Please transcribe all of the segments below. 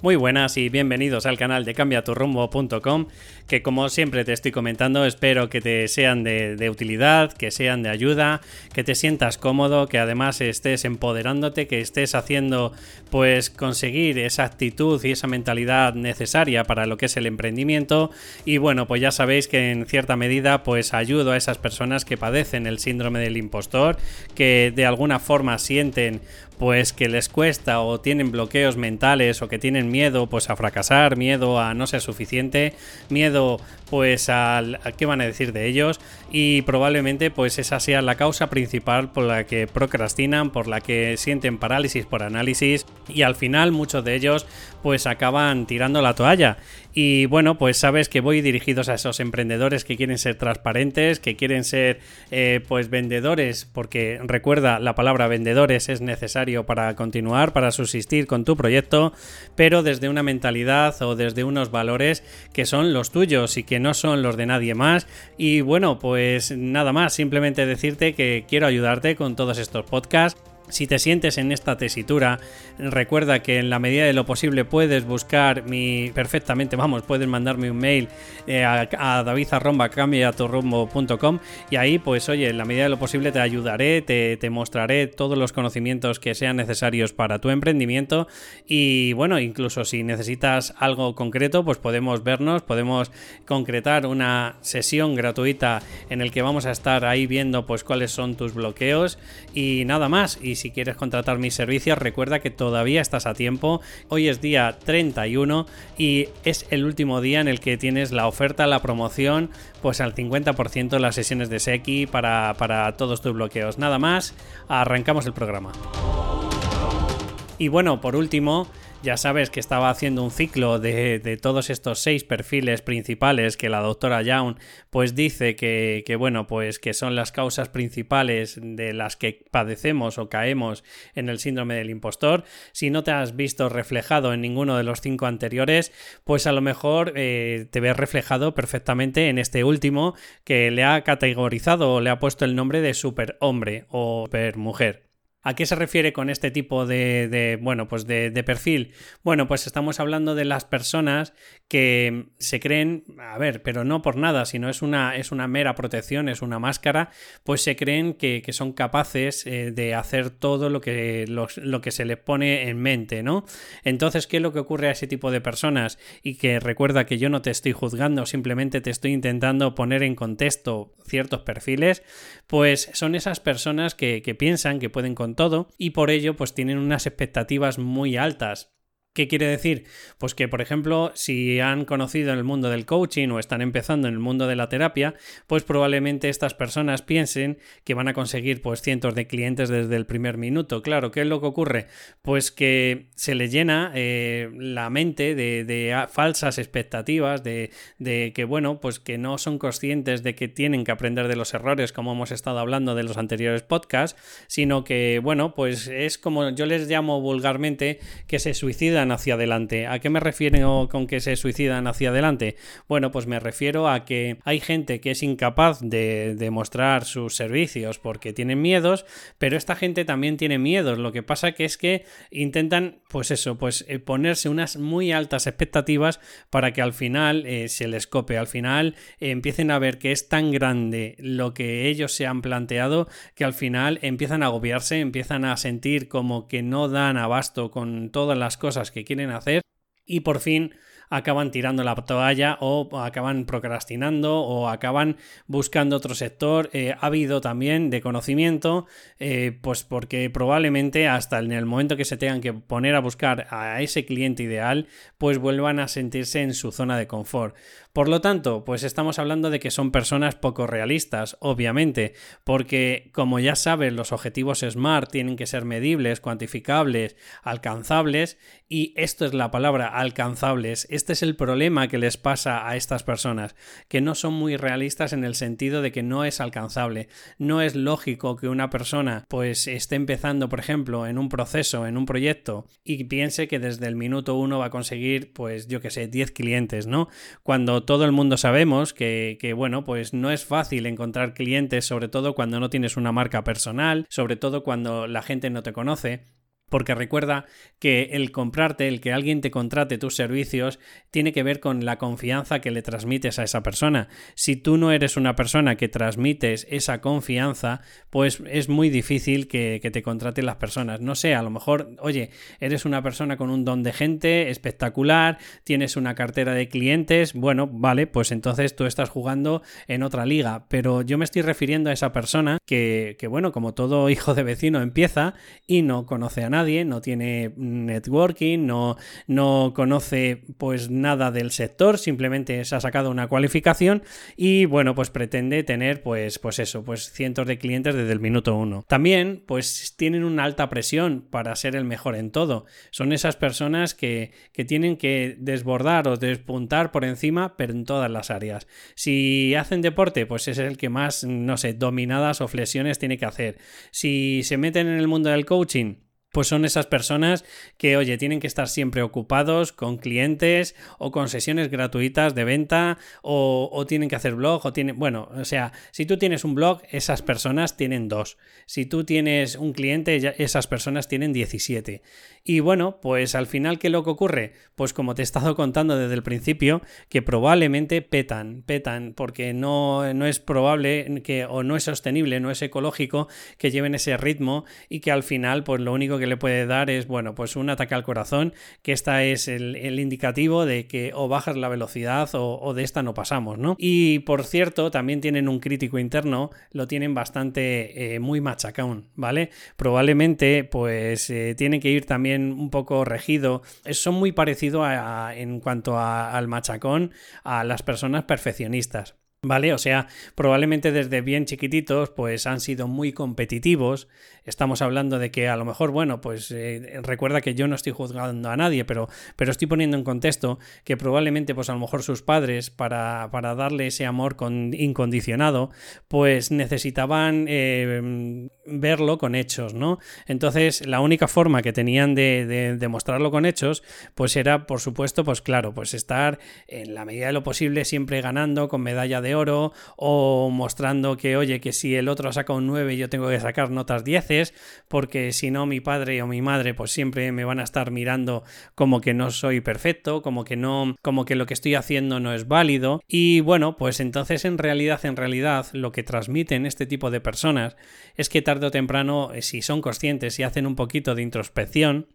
Muy buenas y bienvenidos al canal de cambiaturrumbo.com que como siempre te estoy comentando espero que te sean de, utilidad, que sean de ayuda, que te sientas cómodo, que además estés empoderándote, que estés haciendo pues conseguir esa actitud y esa mentalidad necesaria para lo que es el emprendimiento. Y bueno pues ya sabéis que en cierta medida pues ayudo a esas personas que padecen el síndrome del impostor, que de alguna forma sienten pues que les cuesta o tienen bloqueos mentales o que tienen miedo pues a fracasar, miedo a no ser suficiente, miedo pues a, qué van a decir de ellos. Y probablemente pues esa sea la causa principal por la que procrastinan, por la que sienten parálisis por análisis. Y al final muchos de ellos pues acaban tirando la toalla. Y bueno, pues sabes que voy dirigidos a esos emprendedores que quieren ser transparentes, que quieren ser eh, pues vendedores, porque recuerda, la palabra vendedores es para continuar, para subsistir con tu proyecto, pero desde una mentalidad o desde unos valores que son los tuyos y que no son los de nadie más. Y bueno, pues nada más, simplemente decirte que quiero ayudarte con todos estos podcasts si te sientes en esta tesitura, recuerda que en la medida de lo posible puedes buscar mi perfectamente, vamos, puedes mandarme un mail eh, a, a david.cambiaturrumbo.com y ahí pues oye, en la medida de lo posible te ayudaré, te, te, mostraré todos los conocimientos que sean necesarios para tu emprendimiento y bueno, incluso si necesitas algo concreto, pues podemos vernos, podemos concretar una sesión gratuita en el que vamos a estar ahí viendo pues cuáles son tus bloqueos y nada más. Y si quieres contratar mis servicios, recuerda que todavía estás a tiempo. Hoy es día 31 y es el último día en el que tienes la oferta, la promoción, pues al 50% de las sesiones de Seki para, para todos tus bloqueos. Nada más, arrancamos el programa. Y bueno, por último, ya sabes que estaba haciendo un ciclo de, todos estos seis perfiles principales que la doctora Young pues dice que, bueno pues que son las causas principales de las que padecemos o caemos en el síndrome del impostor. Si no te has visto reflejado en ninguno de los cinco anteriores, pues a lo mejor eh, te ves reflejado perfectamente en este último que le ha categorizado o le ha puesto el nombre de superhombre o supermujer. ¿A qué se refiere con este tipo de, bueno, pues de, perfil? Bueno, pues estamos hablando de las personas que se creen, a ver, pero no por nada, sino es una, es una mera protección, es una máscara, pues se creen que, son capaces eh, de hacer todo lo que, lo, que se les pone en mente, ¿no? Entonces, ¿qué es lo que ocurre a ese tipo de personas? Y que recuerda que yo no te estoy juzgando, simplemente te estoy intentando poner en contexto ciertos perfiles, pues son esas personas que, que piensan que pueden todo y por ello pues tienen unas expectativas muy altas ¿Qué quiere decir? Pues que, por ejemplo, si han conocido en el mundo del coaching o están empezando en el mundo de la terapia, pues probablemente estas personas piensen que van a conseguir pues cientos de clientes desde el primer minuto. Claro, ¿qué es lo que ocurre? Pues que se le llena eh, la mente de, falsas expectativas, de, de, que, bueno, pues que no son conscientes de que tienen que aprender de los errores, como hemos estado hablando de los anteriores podcasts, sino que, bueno, pues es como yo les llamo vulgarmente que se suicidan hacia adelante. ¿A qué me refiero con que se suicidan hacia adelante? Bueno, pues me refiero a que hay gente que es incapaz de demostrar sus servicios porque tienen miedos, pero esta gente también tiene miedos. Lo que pasa que es que intentan, pues eso, pues eh, ponerse unas muy altas expectativas para que al final eh, se les cope, al final eh, empiecen a ver que es tan grande lo que ellos se han planteado que al final empiezan a agobiarse, empiezan a sentir como que no dan abasto con todas las cosas que quieren hacer y por fin acaban tirando la toalla o acaban procrastinando o acaban buscando otro sector. Eh, ha habido también de conocimiento, eh, pues porque probablemente hasta en el momento que se tengan que poner a buscar a ese cliente ideal, pues vuelvan a sentirse en su zona de confort. Por lo tanto, pues estamos hablando de que son personas poco realistas, obviamente, porque como ya sabes, los objetivos SMART tienen que ser medibles, cuantificables, alcanzables, y esto es la palabra alcanzables. Este es el problema que les pasa a estas personas, que no son muy realistas en el sentido de que no es alcanzable. No es lógico que una persona pues esté empezando, por ejemplo, en un proceso, en un proyecto, y piense que desde el minuto uno va a conseguir, pues yo que sé, 10 clientes, ¿no? Cuando todo el mundo sabemos que, bueno, pues no es fácil encontrar clientes, sobre todo cuando no tienes una marca personal, sobre todo cuando la gente no te conoce. Porque recuerda que el comprarte, el que alguien te contrate tus servicios, tiene que ver con la confianza que le transmites a esa persona. Si tú no eres una persona que transmites esa confianza, pues es muy difícil que, te contraten las personas. No sé, a lo mejor, oye, eres una persona con un don de gente espectacular, tienes una cartera de clientes, bueno, vale, pues entonces tú estás jugando en otra liga. Pero yo me estoy refiriendo a esa persona que, que bueno, como todo hijo de vecino empieza y no conoce a nadie nadie, no tiene networking, no, no conoce pues nada del sector, simplemente se ha sacado una cualificación y bueno, pues pretende tener pues, pues eso, pues cientos de clientes desde el minuto uno. También pues tienen una alta presión para ser el mejor en todo. Son esas personas que, que tienen que desbordar o despuntar por encima, pero en todas las áreas. Si hacen deporte, pues es el que más, no sé, dominadas o flexiones tiene que hacer. Si se meten en el mundo del coaching, pues son esas personas que, oye, tienen que estar siempre ocupados con clientes o con sesiones gratuitas de venta o, tienen que hacer blog o tienen, bueno, o sea, si tú tienes un blog, esas personas tienen dos. Si tú tienes un cliente, esas personas tienen 17. Y bueno, pues al final, ¿qué es lo que ocurre? Pues como te he estado contando desde el principio, que probablemente petan, petan, porque no, no es probable que, o no es sostenible, no es ecológico que lleven ese ritmo y que al final, pues lo único que le puede dar es, bueno, pues un ataque al corazón, que esta es el, indicativo de que o bajas la velocidad o, de esta no pasamos, ¿no? Y por cierto, también tienen un crítico interno, lo tienen bastante eh, muy machacón, ¿vale? Probablemente, pues eh, tienen que ir también un poco regido. Son muy parecidos en cuanto al machacón a las personas perfeccionistas. ¿Vale? O sea, probablemente desde bien chiquititos pues han sido muy competitivos. Estamos hablando de que a lo mejor, bueno, pues eh, recuerda que yo no estoy juzgando a nadie, pero, pero estoy poniendo en contexto que probablemente pues a lo mejor sus padres para, para darle ese amor con, incondicionado pues necesitaban eh, verlo con hechos, ¿no? Entonces la única forma que tenían de demostrarlo con hechos pues era por supuesto pues claro, pues estar en la medida de lo posible siempre ganando con medalla oro o mostrando que, oye, que si el otro saca un 9 yo tengo que sacar notas 10 porque si no mi padre o mi madre pues siempre me van a estar mirando como que no soy perfecto, como que no, como que lo que estoy haciendo no es válido. Y bueno, pues entonces en realidad, en realidad lo que transmiten este tipo de personas es que tarde o temprano, eh, si son conscientes y hacen un poquito de introspección,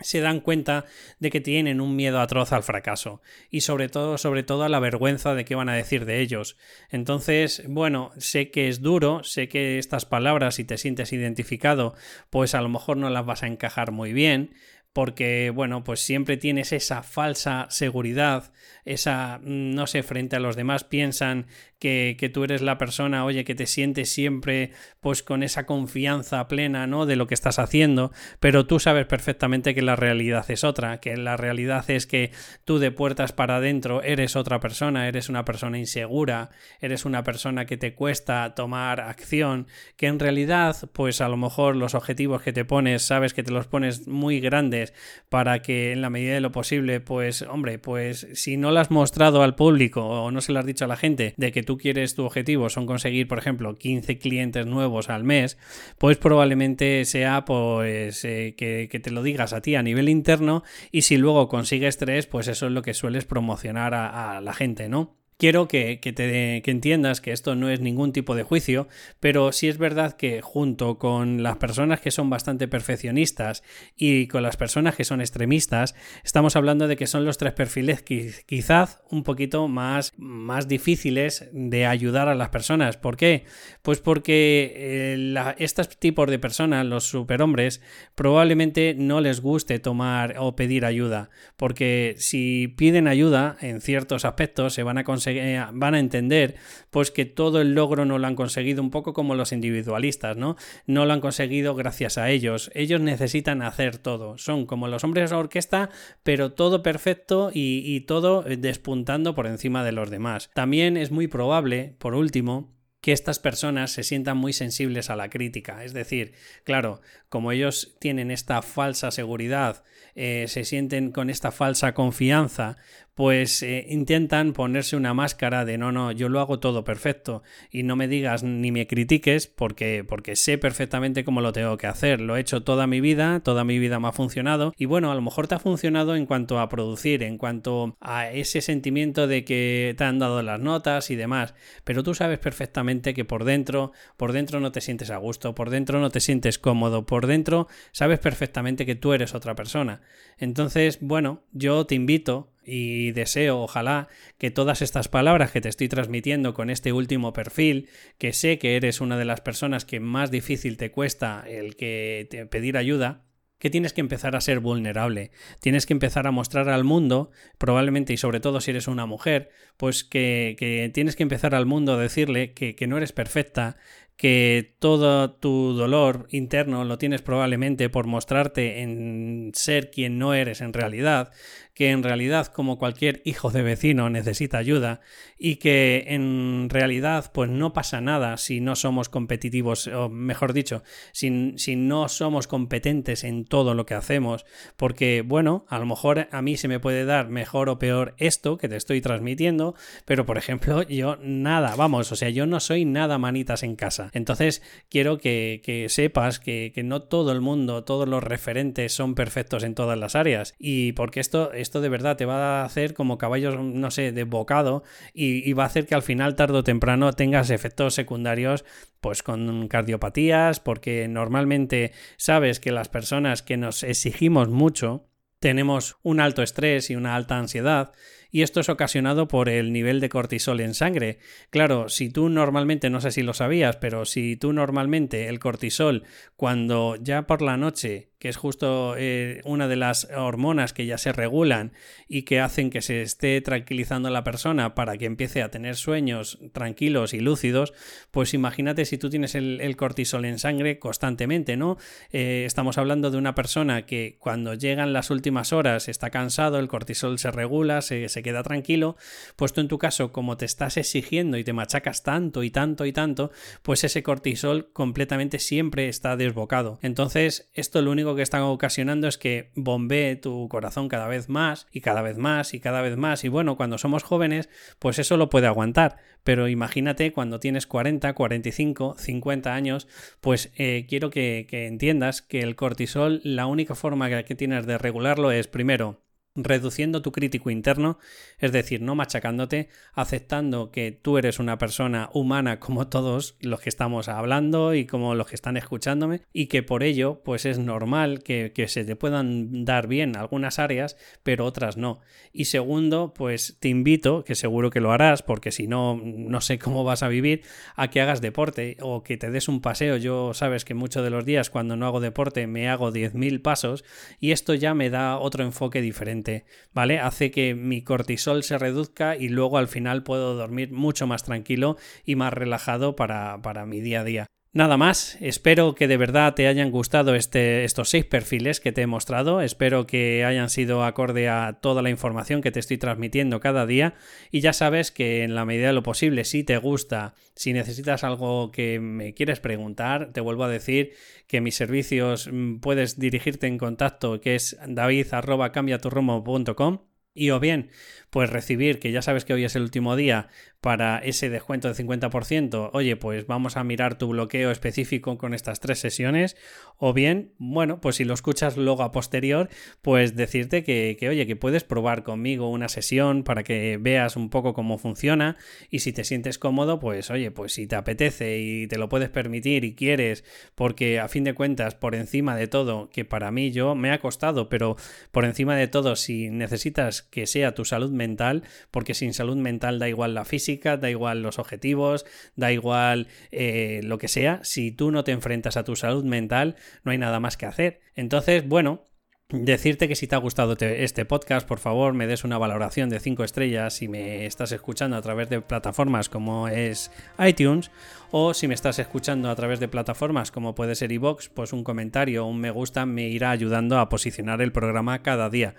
se dan cuenta de que tienen un miedo atroz al fracaso y sobre todo sobre todo a la vergüenza de qué van a decir de ellos. Entonces, bueno, sé que es duro, sé que estas palabras si te sientes identificado, pues a lo mejor no las vas a encajar muy bien, porque, bueno, pues siempre tienes esa falsa seguridad, esa, mm, no sé, frente a los demás piensan que, que, tú eres la persona, oye, que te sientes siempre pues con esa confianza plena, ¿no? De lo que estás haciendo, pero tú sabes perfectamente que la realidad es otra, que la realidad es que tú de puertas para adentro eres otra persona, eres una persona insegura, eres una persona que te cuesta tomar acción, que en realidad, pues a lo mejor los objetivos que te pones, sabes que te los pones muy grandes para que en la medida de lo posible, pues, hombre, pues si no lo has mostrado al público o no se lo has dicho a la gente de que tú quieres, tu objetivo son conseguir, por ejemplo, 15 clientes nuevos al mes, pues probablemente sea pues eh, que, te lo digas a ti a nivel interno y si luego consigues tres, pues eso es lo que sueles promocionar a la gente, ¿no? Quiero que, te, que entiendas que esto no es ningún tipo de juicio, pero sí es verdad que junto con las personas que son bastante perfeccionistas y con las personas que son extremistas, estamos hablando de que son los tres perfiles quizás un poquito más, más difíciles de ayudar a las personas. ¿Por qué? Pues porque eh, estos tipos de personas, los superhombres, probablemente no les guste tomar o pedir ayuda, porque si piden ayuda en ciertos aspectos se van a conseguir eh, van a entender pues que todo el logro no lo han conseguido un poco como los individualistas, ¿no? No lo han conseguido gracias a ellos. Ellos necesitan hacer todo. Son como los hombres de la orquesta, pero todo perfecto y, todo despuntando por encima de los demás. También es muy probable, por último, que estas personas se sientan muy sensibles a la crítica. Es decir, claro, como ellos tienen esta falsa seguridad, eh, se sienten con esta falsa confianza, pues eh, intentan ponerse una máscara de no, no, yo lo hago todo perfecto y no me digas ni me critiques porque, porque sé perfectamente cómo lo tengo que hacer. Lo he hecho toda mi vida, toda mi vida me ha funcionado y bueno, a lo mejor te ha funcionado en cuanto a producir, en cuanto a ese sentimiento de que te han dado las notas y demás, pero tú sabes perfectamente que por dentro, por dentro no te sientes a gusto, por dentro no te sientes cómodo, por dentro sabes perfectamente que tú eres otra persona. Entonces, bueno, yo te invito y deseo, ojalá, que todas estas palabras que te estoy transmitiendo con este último perfil, que sé que eres una de las personas que más difícil te cuesta el que te pedir ayuda, que tienes que empezar a ser vulnerable, tienes que empezar a mostrar al mundo, probablemente y sobre todo si eres una mujer, pues que, que tienes que empezar al mundo a decirle que, que no eres perfecta, que todo tu dolor interno lo tienes probablemente por mostrarte en ser quien no eres en realidad, que en realidad como cualquier hijo de vecino necesita ayuda y que en realidad pues no pasa nada si no somos competitivos o mejor dicho si, si no somos competentes en todo lo que hacemos. Porque bueno a lo mejor a mí se me puede dar mejor o peor esto que te estoy transmitiendo pero por ejemplo yo nada vamos o sea yo no soy nada manitas en casa. Entonces quiero que, que sepas que, que no todo el mundo todos los referentes son perfectos en todas las áreas. Y porque esto esto de verdad te va a hacer como caballos, no sé, de bocado y, va a hacer que al final, tarde o temprano, tengas efectos secundarios pues con cardiopatías, porque normalmente sabes que las personas que nos exigimos mucho, tenemos un alto estrés y una alta ansiedad, y esto es ocasionado por el nivel de cortisol en sangre. Claro, si tú normalmente, no sé si lo sabías, pero si tú normalmente el cortisol, cuando ya por la noche que es justo eh, una de las hormonas que ya se regulan y que hacen que se esté tranquilizando la persona para que empiece a tener sueños tranquilos y lúcidos, pues imagínate si tú tienes el, cortisol en sangre constantemente, ¿no? Eh, estamos hablando de una persona que cuando llegan las últimas horas está cansado, el cortisol se regula, se, se queda tranquilo, pues tú en tu caso, como te estás exigiendo y te machacas tanto y tanto y tanto, pues ese cortisol completamente siempre está desbocado. Entonces, esto lo único que están ocasionando es que bombee tu corazón cada vez más y cada vez más y cada vez más. Y bueno, cuando somos jóvenes, pues eso lo puede aguantar. Pero imagínate cuando tienes 40, 45, 50 años, pues eh, quiero que, que entiendas que el cortisol, la única forma que tienes de regularlo es primero reduciendo tu crítico interno, es decir, no machacándote, aceptando que tú eres una persona humana como todos los que estamos hablando y como los que están escuchándome, y que por ello, pues es normal que, que se te puedan dar bien algunas áreas, pero otras no. Y segundo, pues te invito, que seguro que lo harás, porque si no, no sé cómo vas a vivir, a que hagas deporte o que te des un paseo. Yo sabes que muchos de los días cuando no hago deporte me hago 10.000 pasos y esto ya me da otro enfoque diferente ¿vale? Hace que mi cortisol se reduzca y luego al final puedo dormir mucho más tranquilo y más relajado para, para mi día a día. Nada más, espero que de verdad te hayan gustado este, estos seis perfiles que te he mostrado, espero que hayan sido acorde a toda la información que te estoy transmitiendo cada día. Y ya sabes que en la medida de lo posible, si te gusta, si necesitas algo que me quieres preguntar, te vuelvo a decir que mis servicios mm, puedes dirigirte en contacto que es david.cambiaturromo.com y o bien pues recibir, que ya sabes que hoy es el último día para ese descuento de 50%, oye, pues vamos a mirar tu bloqueo específico con estas tres sesiones, o bien, bueno, pues si lo escuchas luego a posterior, pues decirte que, que, oye, que puedes probar conmigo una sesión para que veas un poco cómo funciona y si te sientes cómodo, pues oye, pues si te apetece y te lo puedes permitir y quieres, porque a fin de cuentas, por encima de todo, que para mí yo me ha costado, pero por encima de todo, si necesitas que sea tu salud mental, porque sin salud mental da igual la física, da igual los objetivos, da igual eh, lo que sea, si tú no te enfrentas a tu salud mental, no hay nada más que hacer. Entonces, bueno, Decirte que si te ha gustado este podcast, por favor me des una valoración de 5 estrellas si me estás escuchando a través de plataformas como es iTunes o si me estás escuchando a través de plataformas como puede ser iVoox, pues un comentario o un me gusta me irá ayudando a posicionar el programa cada día.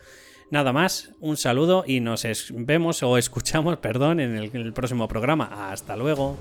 Nada más, un saludo y nos vemos o escuchamos, perdón, en el próximo programa. Hasta luego.